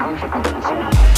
I'm checking the channel.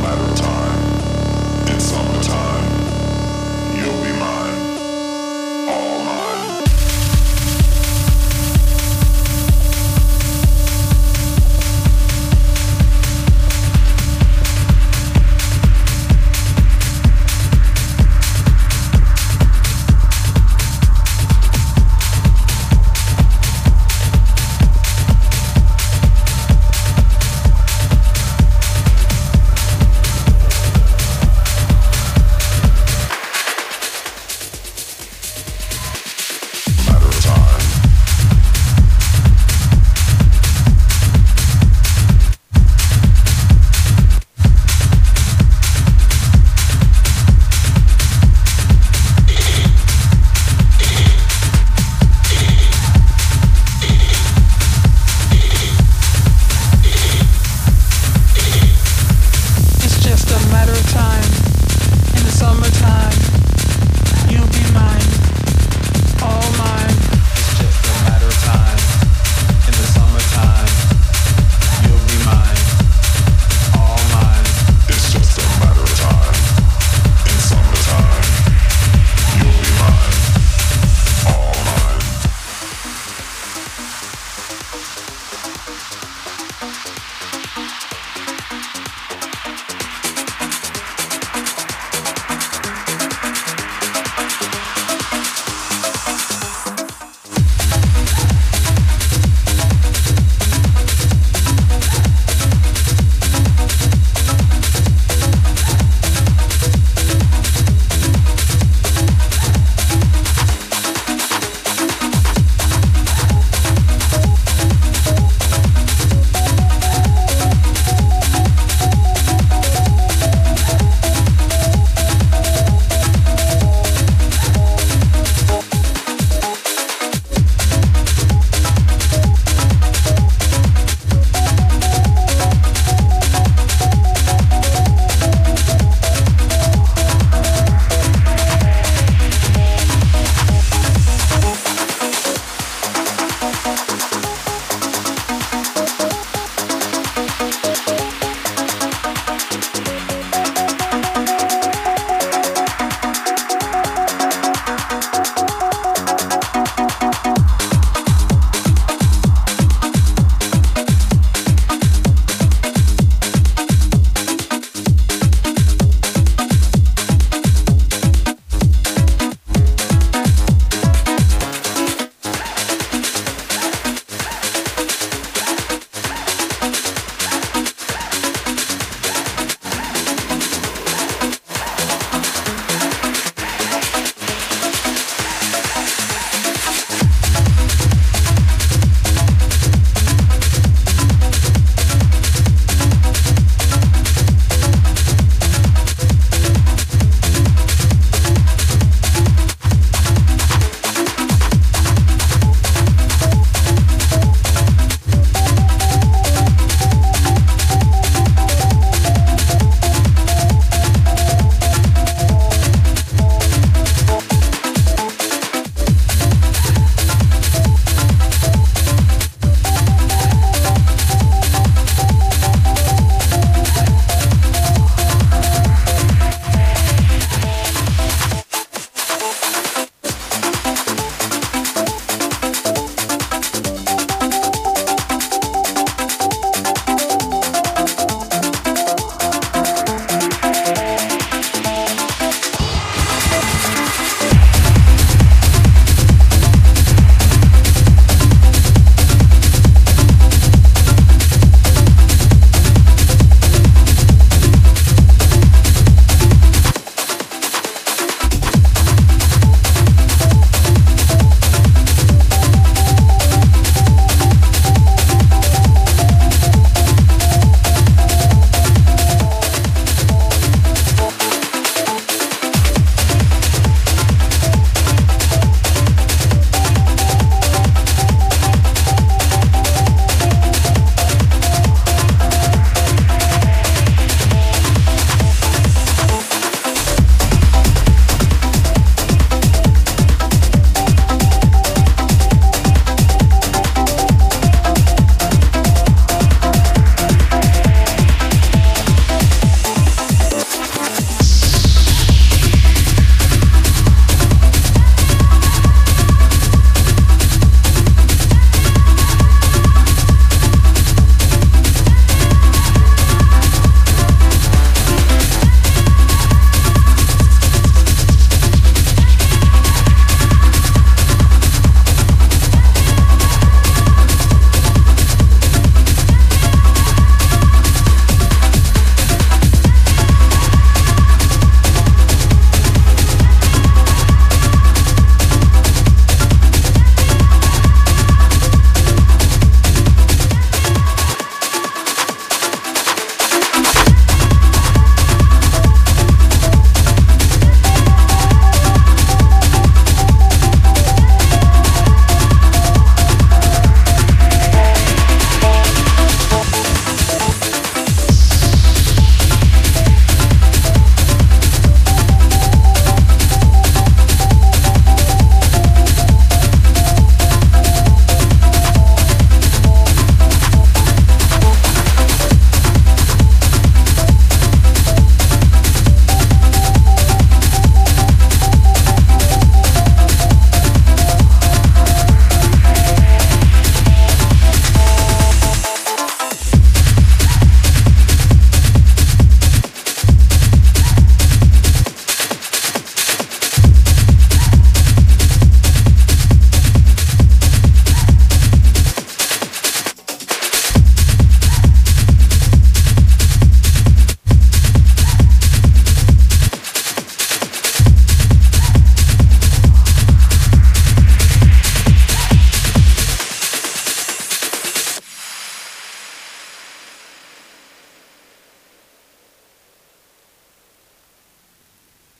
matter of time. In summertime, you'll be mine.